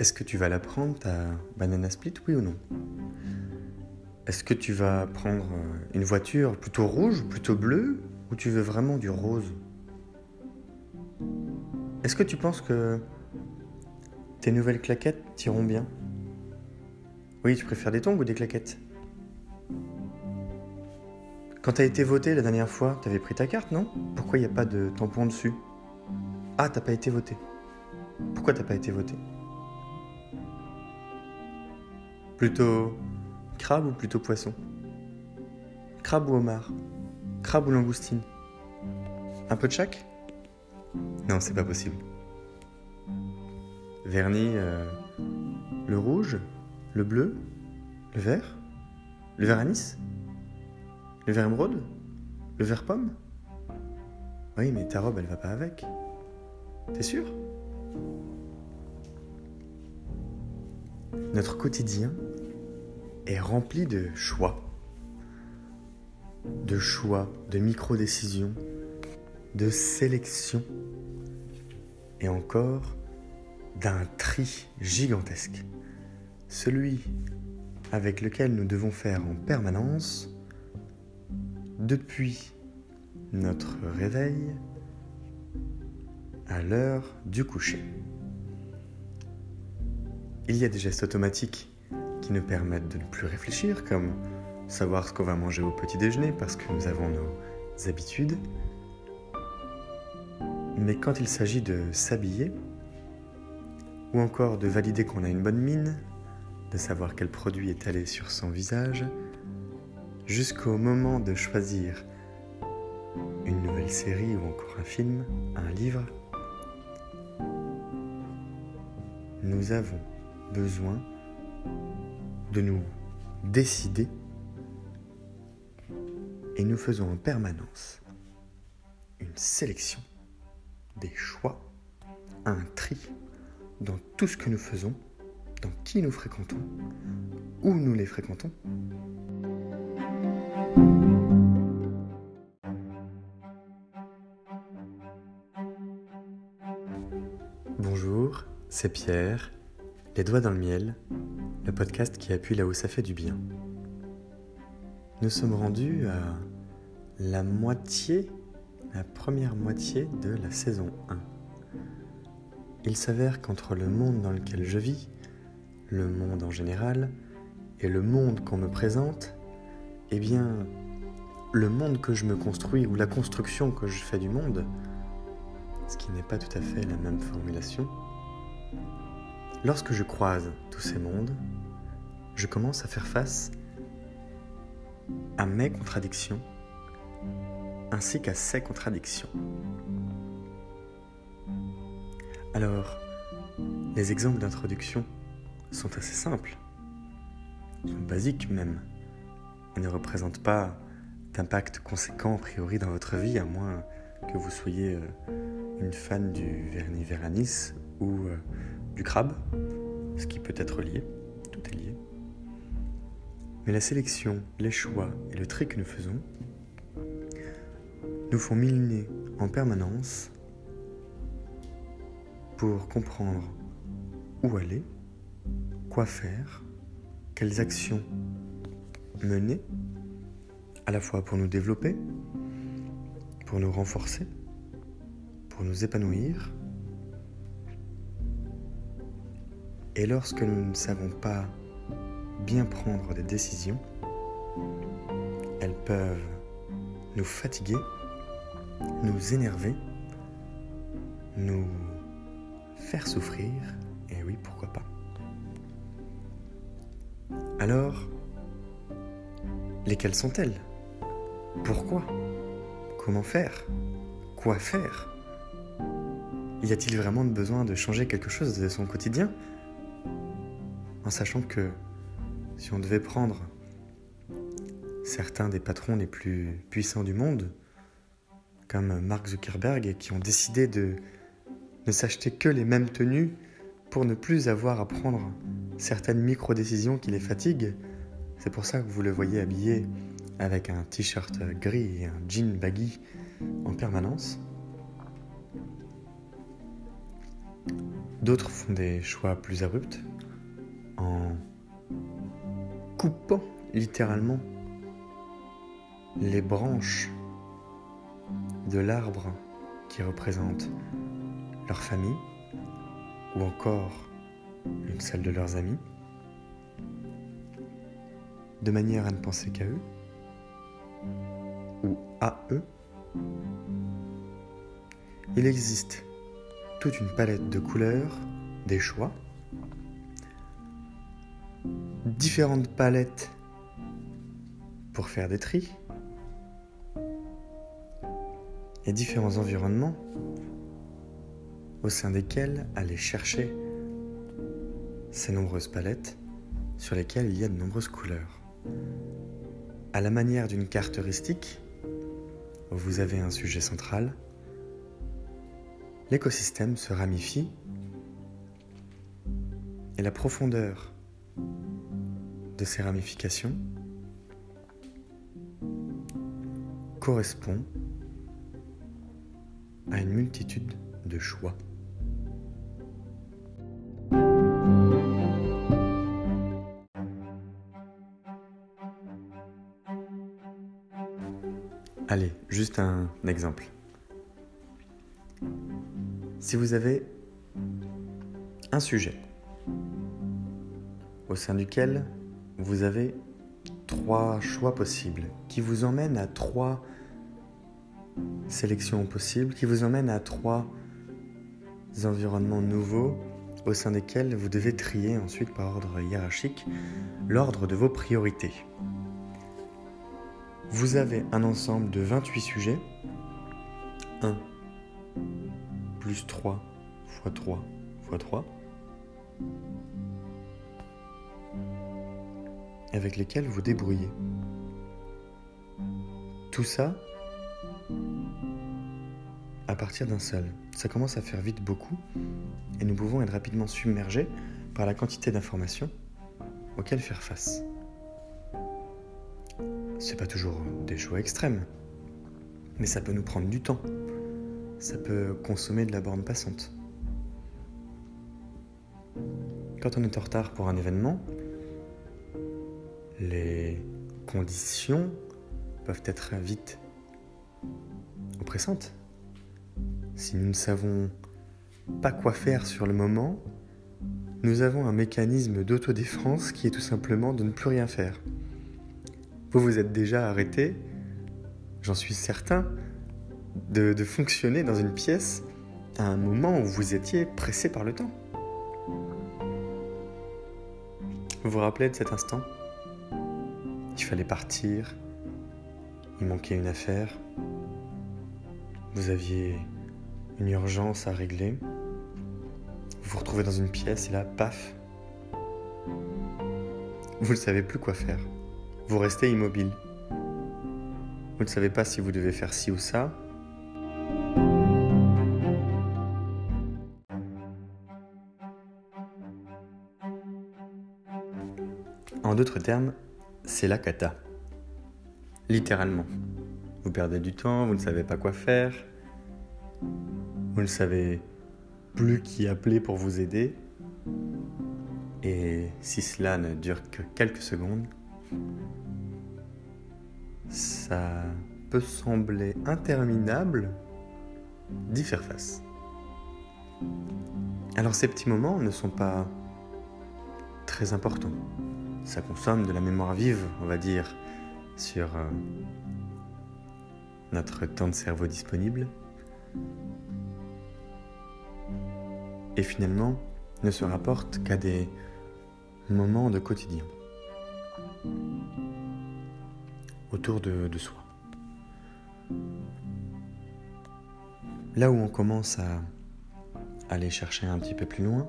Est-ce que tu vas la prendre, ta banana split, oui ou non? Est-ce que tu vas prendre euh, une voiture plutôt rouge, plutôt bleue, ou tu veux vraiment du rose? Est-ce que tu penses que tes nouvelles claquettes t'iront bien? Oui, tu préfères des tongs ou des claquettes? Quand t'as été voté la dernière fois, t'avais pris ta carte, non? Pourquoi il n'y a pas de tampon dessus? Ah, t'as pas été voté. Pourquoi t'as pas été voté Plutôt crabe ou plutôt poisson? Crabe ou homard? Crabe ou langoustine? Un peu de chaque Non, c'est pas possible. Vernis, euh, le rouge, le bleu, le vert, le vert anis, le vert émeraude, le vert pomme? Oui, mais ta robe, elle va pas avec. T'es sûr? Notre quotidien est rempli de choix. De choix, de micro-décisions, de sélection et encore d'un tri gigantesque. Celui avec lequel nous devons faire en permanence depuis notre réveil à l'heure du coucher. Il y a des gestes automatiques qui nous permettent de ne plus réfléchir, comme savoir ce qu'on va manger au petit déjeuner parce que nous avons nos habitudes. Mais quand il s'agit de s'habiller, ou encore de valider qu'on a une bonne mine, de savoir quel produit est allé sur son visage, jusqu'au moment de choisir une nouvelle série ou encore un film, un livre, nous avons besoin de nous décider et nous faisons en permanence une sélection, des choix, un tri dans tout ce que nous faisons, dans qui nous fréquentons, où nous les fréquentons. Bonjour, c'est Pierre, Les Doigts dans le Miel, le podcast qui appuie là où ça fait du bien. Nous sommes rendus à la moitié, la première moitié de la saison 1. Il s'avère qu'entre le monde dans lequel je vis, le monde en général, et le monde qu'on me présente, eh bien, le monde que je me construis ou la construction que je fais du monde, ce qui n'est pas tout à fait la même formulation, lorsque je croise tous ces mondes, je commence à faire face à mes contradictions ainsi qu'à ses contradictions. Alors, les exemples d'introduction sont assez simples, sont basiques même, et ne représentent pas d'impact conséquent a priori dans votre vie, à moins que vous soyez euh, une fan du vernis veranis ou euh, du crabe, ce qui peut être lié, tout est lié. Mais la sélection, les choix et le tri que nous faisons nous font miliner en permanence pour comprendre où aller, quoi faire, quelles actions mener, à la fois pour nous développer, pour nous renforcer, nous épanouir. Et lorsque nous ne savons pas bien prendre des décisions, elles peuvent nous fatiguer, nous énerver, nous faire souffrir, et oui, pourquoi pas. Alors, lesquelles sont-elles? Pourquoi? Comment faire? Quoi faire? Y a-t-il vraiment besoin de changer quelque chose de son quotidien? En sachant que si on devait prendre certains des patrons les plus puissants du monde, comme Mark Zuckerberg, qui ont décidé de ne s'acheter que les mêmes tenues pour ne plus avoir à prendre certaines micro-décisions qui les fatiguent. C'est pour ça que vous le voyez habillé avec un t-shirt gris et un jean baggy en permanence. D'autres font des choix plus abrupts en coupant littéralement les branches de l'arbre qui représente leur famille ou encore une celle de leurs amis, de manière à ne penser qu'à eux ou à eux. Il existe toute une palette de couleurs, des choix, différentes palettes pour faire des tris, et différents environnements au sein desquels aller chercher ces nombreuses palettes sur lesquelles il y a de nombreuses couleurs. À la manière d'une carte heuristique, vous avez un sujet central, l'écosystème se ramifie et la profondeur de ces ramifications correspond à une multitude de choix. Allez, juste un exemple. Si vous avez un sujet au sein duquel vous avez trois choix possibles qui vous emmènent à trois sélections possibles, qui vous emmènent à trois environnements nouveaux au sein desquels vous devez trier ensuite par ordre hiérarchique l'ordre de vos priorités. Vous avez un ensemble de 28 sujets. 1 plus 3 fois 3 fois 3. Avec lesquels vous débrouillez. Tout ça à partir d'un seul. Ça commence à faire vite beaucoup et nous pouvons être rapidement submergés par la quantité d'informations auxquelles faire face c'est pas toujours des choix extrêmes, mais ça peut nous prendre du temps. Ça peut consommer de la borne passante. Quand on est en retard pour un événement, les conditions peuvent être vite oppressantes. Si nous ne savons pas quoi faire sur le moment, nous avons un mécanisme d'autodéfense qui est tout simplement de ne plus rien faire. Vous vous êtes déjà arrêté, j'en suis certain, de, fonctionner dans une pièce à un moment où vous étiez pressé par le temps. Vous vous rappelez de cet instant? Il fallait partir, il manquait une affaire, vous aviez une urgence à régler, vous vous retrouvez dans une pièce et là, paf, vous ne savez plus quoi faire. Vous restez immobile. Vous ne savez pas si vous devez faire ci ou ça. En d'autres termes, c'est la cata. Littéralement. Vous perdez du temps, vous ne savez pas quoi faire, vous ne savez plus qui appeler pour vous aider. Et si cela ne dure que quelques secondes, ça peut sembler interminable d'y faire face. Alors ces petits moments ne sont pas très importants. Ça consomme de la mémoire vive, on va dire, sur euh, notre temps de cerveau disponible. Et finalement, ne se rapporte qu'à des moments de quotidien autour de, soi. Là où on commence à aller chercher un petit peu plus loin,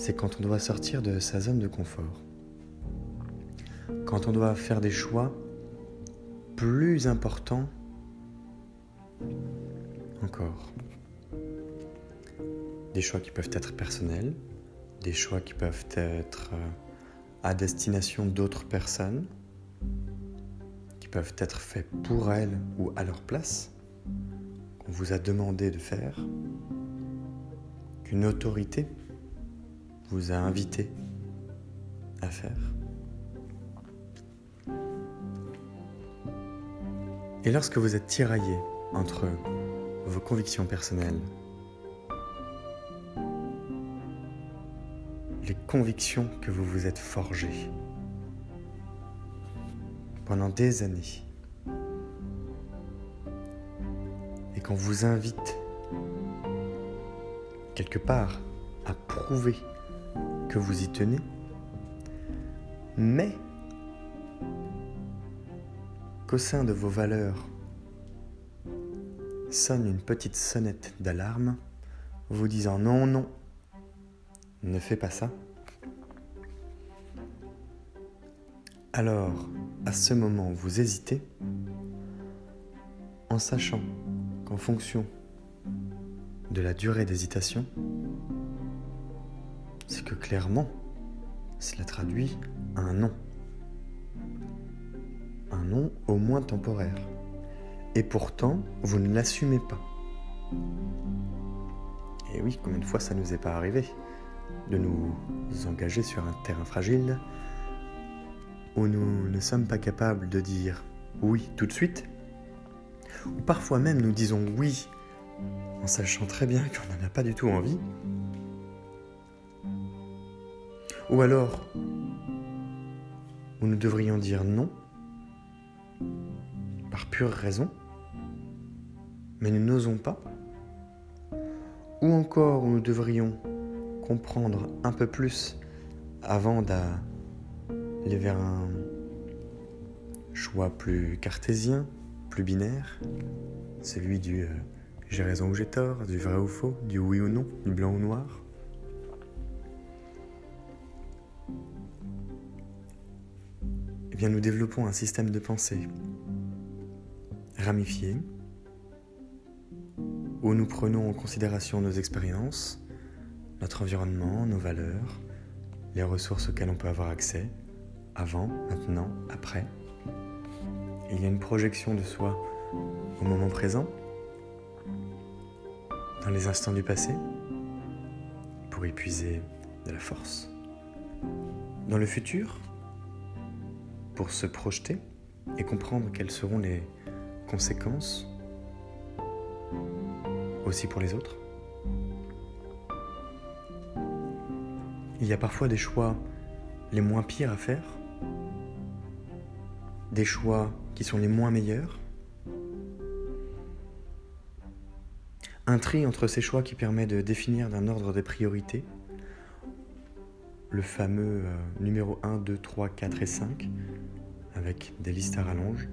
c'est quand on doit sortir de sa zone de confort. Quand on doit faire des choix plus importants encore. Des choix qui peuvent être personnels, des choix qui peuvent être euh, à destination d'autres personnes, qui peuvent être faits pour elles ou à leur place, qu'on vous a demandé de faire, qu'une autorité vous a invité à faire. Et lorsque vous êtes tiraillé entre vos convictions personnelles, les convictions que vous vous êtes forgées pendant des années, et qu'on vous invite quelque part à prouver que vous y tenez, mais qu'au sein de vos valeurs sonne une petite sonnette d'alarme vous disant non, non, ne fais pas ça. Alors, à ce moment, vous hésitez en sachant qu'en fonction de la durée d'hésitation, c'est que clairement, cela traduit un non. Un non au moins temporaire. Et pourtant, vous ne l'assumez pas. Et oui, combien de fois ça nous est pas arrivé de nous engager sur un terrain fragile où nous ne sommes pas capables de dire oui tout de suite, ou parfois même nous disons oui en sachant très bien qu'on n'en a pas du tout envie, ou alors où nous devrions dire non par pure raison, mais nous n'osons pas, ou encore où nous devrions comprendre un peu plus avant d'aller vers un choix plus cartésien, plus binaire, celui du euh, j'ai raison ou j'ai tort, du vrai ou faux, du oui ou non, du blanc ou noir. Bien, nous développons un système de pensée ramifié où nous prenons en considération nos expériences, notre environnement, nos valeurs, les ressources auxquelles on peut avoir accès, avant, maintenant, après. Il y a une projection de soi au moment présent, dans les instants du passé, pour y puiser de la force. Dans le futur, pour se projeter et comprendre quelles seront les conséquences aussi pour les autres. Il y a parfois des choix les moins pires à faire, des choix qui sont les moins meilleurs, un tri entre ces choix qui permet de définir d'un ordre des priorités, le fameux euh, numéro 1, 2, 3, 4 et 5, avec des listes à rallonge.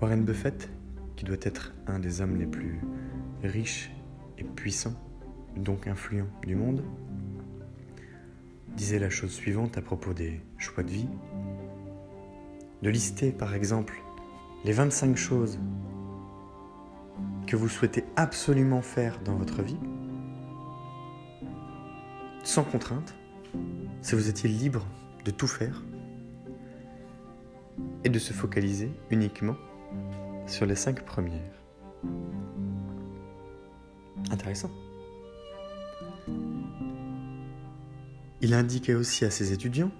Warren Buffett, qui doit être un des hommes les plus riches et puissants, donc influents du monde, disait la chose suivante à propos des choix de vie. De lister par exemple les 25 choses que vous souhaitez absolument faire dans votre vie, sans contrainte, si vous étiez libre de tout faire, et de se focaliser uniquement sur les cinq premières. Intéressant. Il indiquait aussi à ses étudiants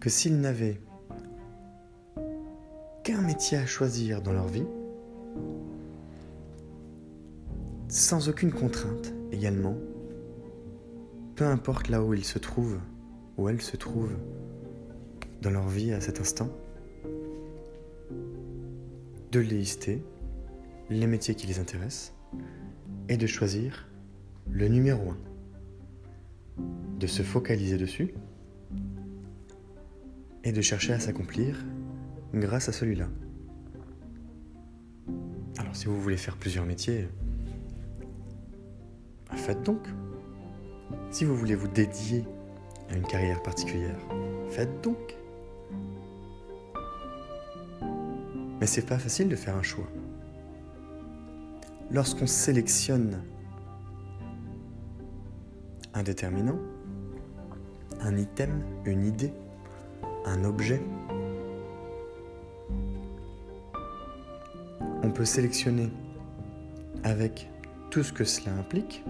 que s'ils n'avaient qu'un métier à choisir dans leur vie, sans aucune contrainte également, peu importe là où ils se trouvent, où elles se trouvent dans leur vie à cet instant, de lister les métiers qui les intéressent et de choisir le numéro 1, de se focaliser dessus et de chercher à s'accomplir grâce à celui-là. Alors si vous voulez faire plusieurs métiers, faites donc. Si vous voulez vous dédier à une carrière particulière, faites donc. Mais c'est pas facile de faire un choix. Lorsqu'on sélectionne un déterminant, un item, une idée, un objet, On peut sélectionner avec tout ce que cela implique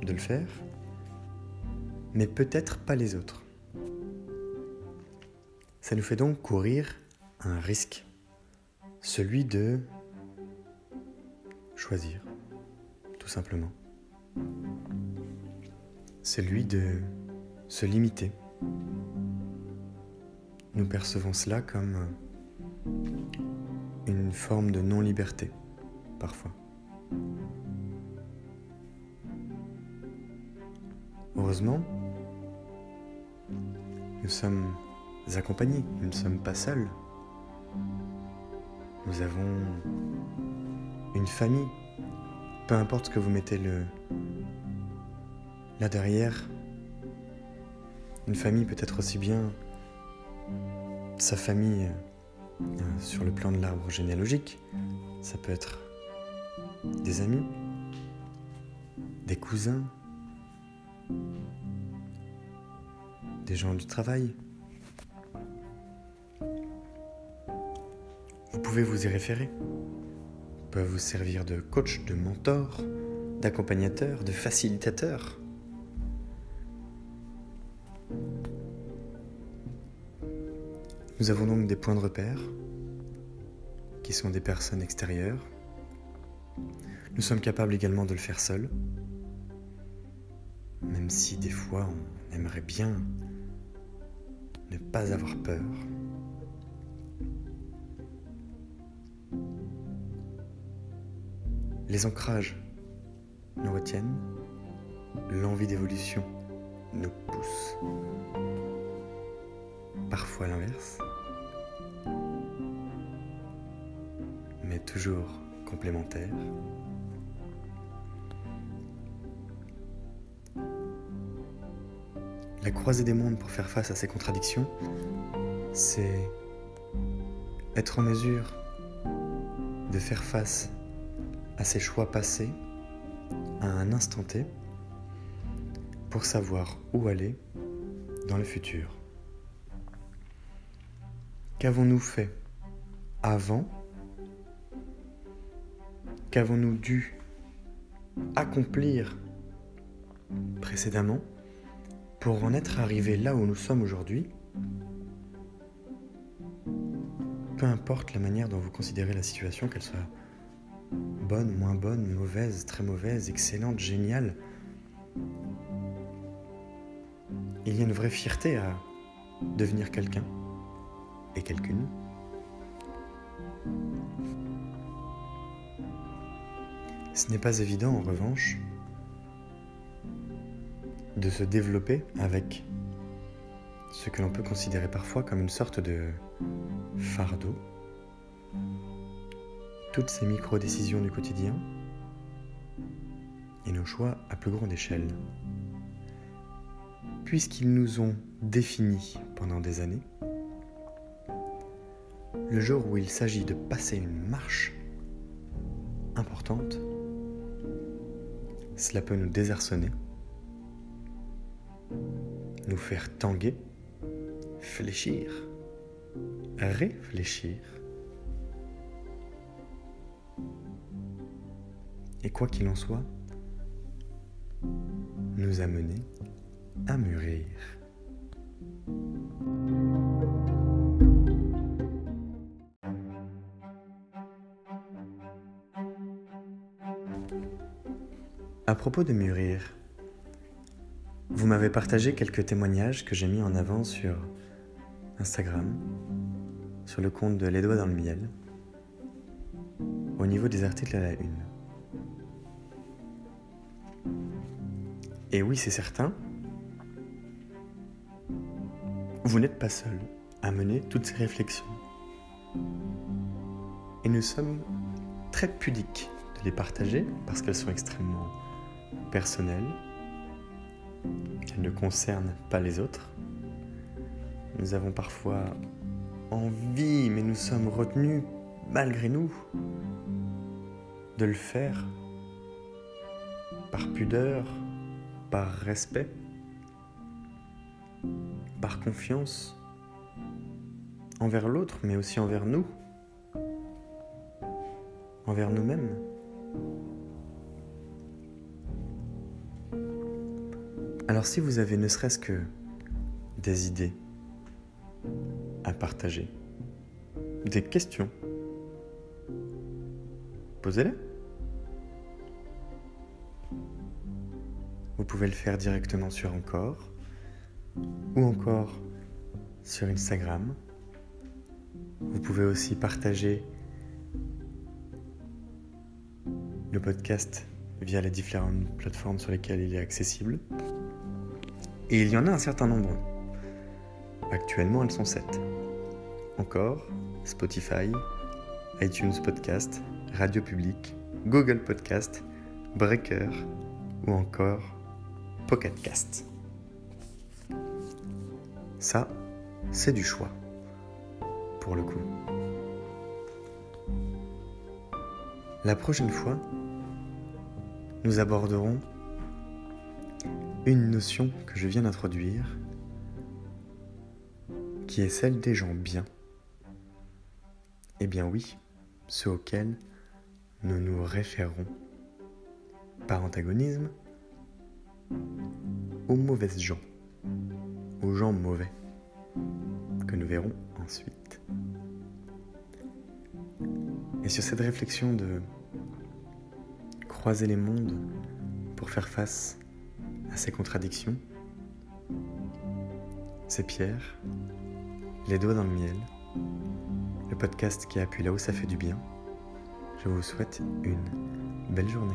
de le faire, mais peut-être pas les autres. Ça nous fait donc courir un risque, celui de choisir, tout simplement. Celui de se limiter. Nous percevons cela comme une forme de non-liberté, parfois. Heureusement, nous sommes accompagnés, nous ne sommes pas seuls. Nous avons une famille, peu importe ce que vous mettez le là derrière. Une famille peut être aussi bien sa famille euh, sur le plan de l'arbre généalogique, ça peut être des amis, des cousins, des gens du travail. Vous pouvez vous y référer. Ils peuvent vous servir de coach, de mentor, d'accompagnateur, de facilitateur. Nous avons donc des points de repère qui sont des personnes extérieures. Nous sommes capables également de le faire seuls, même si des fois on aimerait bien ne pas avoir peur. Les ancrages nous retiennent, l'envie d'évolution nous pousse, parfois l'inverse, mais toujours complémentaire. La croisée des mondes pour faire face à ces contradictions, c'est être en mesure de faire face à ses choix passés à un instant T pour savoir où aller dans le futur. Qu'avons-nous fait avant? Qu'avons-nous dû accomplir précédemment? Pour en être arrivé là où nous sommes aujourd'hui, peu importe la manière dont vous considérez la situation, qu'elle soit bonne, moins bonne, mauvaise, très mauvaise, excellente, géniale, il y a une vraie fierté à devenir quelqu'un et quelqu'une. Ce n'est pas évident en revanche de se développer avec ce que l'on peut considérer parfois comme une sorte de fardeau. Toutes ces micro-décisions du quotidien et nos choix à plus grande échelle. Puisqu'ils nous ont définis pendant des années, le jour où il s'agit de passer une marche importante, cela peut nous désarçonner nous faire tanguer, fléchir, réfléchir. Et quoi qu'il en soit, nous amener à mûrir. À propos de mûrir, vous m'avez partagé quelques témoignages que j'ai mis en avant sur Instagram, sur le compte de Les Doigts dans le Miel, au niveau des articles à la une. Et oui, c'est certain, vous n'êtes pas seul à mener toutes ces réflexions. Et nous sommes très pudiques de les partager parce qu'elles sont extrêmement personnelles elle ne concerne pas les autres. Nous avons parfois envie, mais nous sommes retenus, malgré nous, de le faire par pudeur, par respect, par confiance envers l'autre, mais aussi envers nous, envers nous-mêmes. Alors si vous avez ne serait-ce que des idées à partager, des questions, posez-les. Vous pouvez le faire directement sur Encore ou encore sur Instagram. Vous pouvez aussi partager le podcast via les différentes plateformes sur lesquelles il est accessible. Et il y en a un certain nombre. Actuellement, elles sont sept. Encore, Spotify, iTunes Podcast, Radio Public, Google Podcast, Breaker ou encore Pocketcast. Ça, c'est du choix, pour le coup. La prochaine fois, nous aborderons une notion que je viens d'introduire, qui est celle des gens bien. Eh bien oui, ceux auxquels nous nous référons par antagonisme aux mauvaises gens, aux gens mauvais, que nous verrons ensuite. Et sur cette réflexion de croiser les mondes pour faire face à ces contradictions, c'est Pierre, les doigts dans le miel, le podcast qui appuie là où ça fait du bien. Je vous souhaite une belle journée.